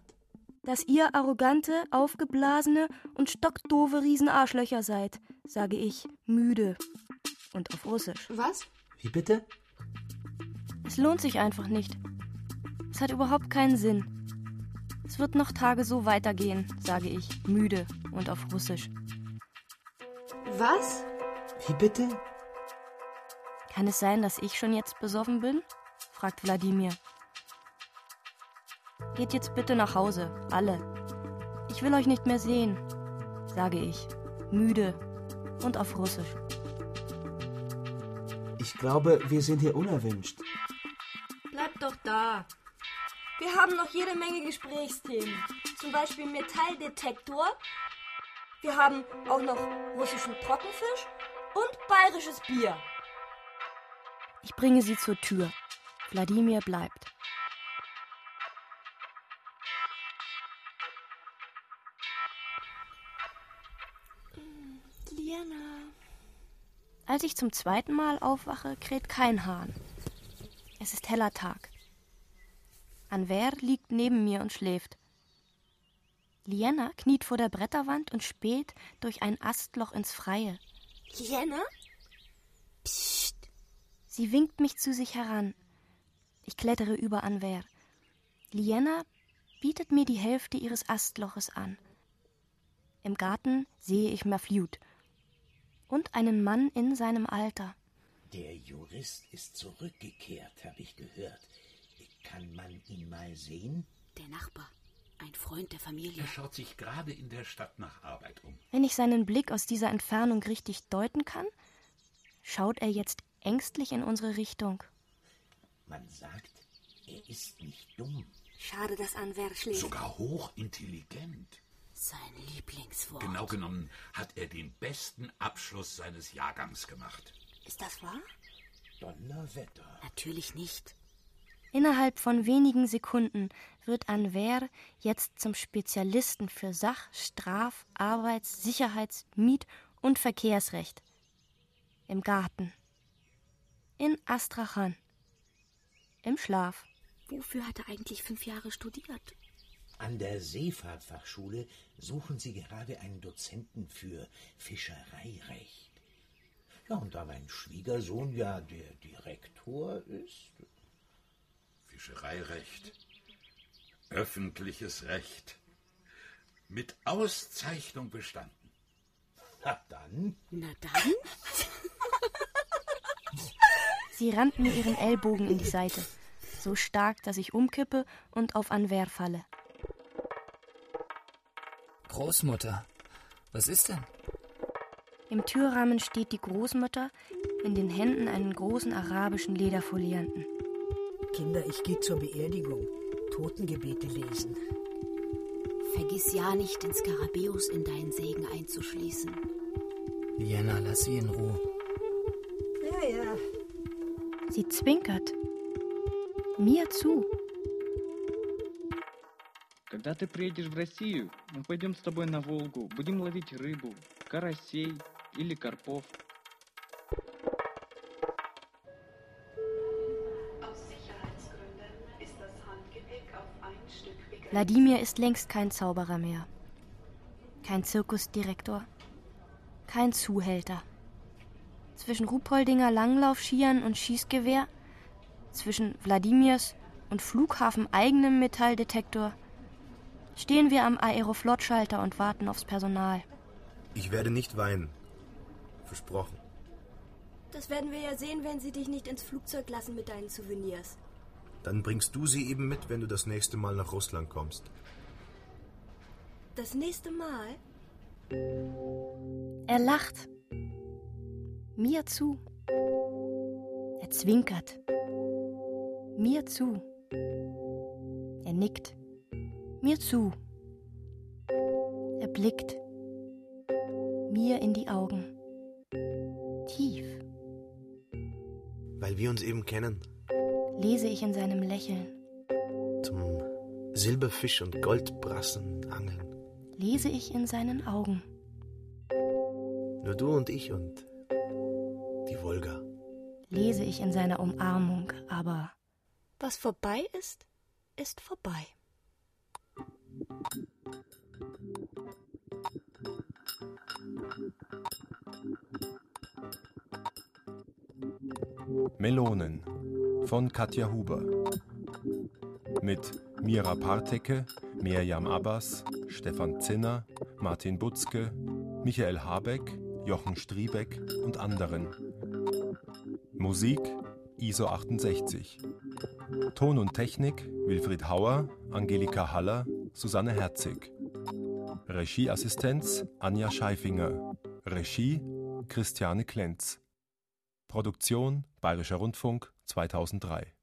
Dass ihr arrogante, aufgeblasene und stockdoofe Riesenarschlöcher seid, sage ich, müde und auf Russisch. Was? Wie bitte? Es lohnt sich einfach nicht. Es hat überhaupt keinen Sinn. Es wird noch Tage so weitergehen, sage ich, müde und auf Russisch. Was? Wie bitte? Kann es sein, dass ich schon jetzt besoffen bin? fragt Wladimir. Geht jetzt bitte nach Hause, alle. Ich will euch nicht mehr sehen, sage ich, müde und auf Russisch. Ich glaube, wir sind hier unerwünscht. Bleibt doch da. Wir haben noch jede Menge Gesprächsthemen. zum Beispiel Metalldetektor. Wir haben auch noch russischen Trockenfisch und bayerisches Bier. Ich bringe sie zur Tür. Wladimir bleibt. Liana. Als ich zum zweiten Mal aufwache, kräht kein Hahn. Es ist heller Tag. Anwer liegt neben mir und schläft. Liena kniet vor der Bretterwand und späht durch ein Astloch ins Freie. Liana? Psst. Sie winkt mich zu sich heran. Ich klettere über Anwer. Liena bietet mir die Hälfte ihres Astloches an. Im Garten sehe ich Mafliut und einen Mann in seinem Alter. Der Jurist ist zurückgekehrt, habe ich gehört. Kann man ihn mal sehen? Der Nachbar, ein Freund der Familie. Er schaut sich gerade in der Stadt nach Arbeit um. Wenn ich seinen Blick aus dieser Entfernung richtig deuten kann, schaut er jetzt ängstlich in unsere Richtung. Man sagt, er ist nicht dumm. Schade, dass Anwer schläft. Sogar hochintelligent. Sein Lieblingswort. Genau genommen hat er den besten Abschluss seines Jahrgangs gemacht. Ist das wahr? Donnerwetter. Natürlich nicht. Innerhalb von wenigen Sekunden wird Anwer jetzt zum Spezialisten für Sach-, Straf-, Arbeits-, Sicherheits-, Miet- und Verkehrsrecht. Im Garten. In Astrachan. Im Schlaf. Wofür hat er eigentlich fünf Jahre studiert? An der Seefahrtfachschule suchen sie gerade einen Dozenten für Fischereirecht. Ja, und da mein Schwiegersohn ja der Direktor ist. Fischereirecht. Öffentliches Recht. Mit Auszeichnung bestanden. Na dann. Na dann? Sie rammt mir ihren Ellbogen in die Seite, so stark, dass ich umkippe und auf Anwer falle. Großmutter, was ist denn? Im Türrahmen steht die Großmutter, in den Händen einen großen arabischen Lederfolianten. Kinder, ich gehe zur Beerdigung. Totengebete lesen. Vergiss ja nicht, den Skarabäus in deinen Segen einzuschließen. Liana, lass sie in Ruhe. Ja, ja. Sie zwinkert. Mir zu. Когда ты приедешь в Россию, мы пойдем с тобой на Волгу, будем ловить рыбу, карасей или карпов. Wladimir ist längst kein Zauberer mehr. Kein Zirkusdirektor. Kein Zuhälter. Zwischen Rupoldinger Langlaufskiern und Schießgewehr, zwischen Wladimirs und Flughafen eigenem Metalldetektor, stehen wir am Aeroflot-Schalter und warten aufs Personal. Ich werde nicht weinen. Versprochen. Das werden wir ja sehen, wenn sie dich nicht ins Flugzeug lassen mit deinen Souvenirs. Dann bringst du sie eben mit, wenn du das nächste Mal nach Russland kommst. Das nächste Mal? Er lacht. Mir zu. Er zwinkert. Mir zu. Er nickt. Mir zu. Er blickt. Mir in die Augen. Tief. Weil wir uns eben kennen. Lese ich in seinem Lächeln. Zum Silberfisch und Goldbrassen angeln. Lese ich in seinen Augen. Nur du und ich und die Wolga. Lese ich in seiner Umarmung, aber Was vorbei ist, ist vorbei. Melonen von Katja Huber. Mit Mira Partecke, Mirjam Abbas, Stefan Zinner, Martin Butzke, Michael Habeck, Jochen Striebeck und anderen. Musik ISO 68. Ton und Technik Wilfried Hauer, Angelika Haller, Susanne Herzig. Regieassistenz Anja Scheifinger. Regie Christiane Klenz. Produktion Bayerischer Rundfunk 2003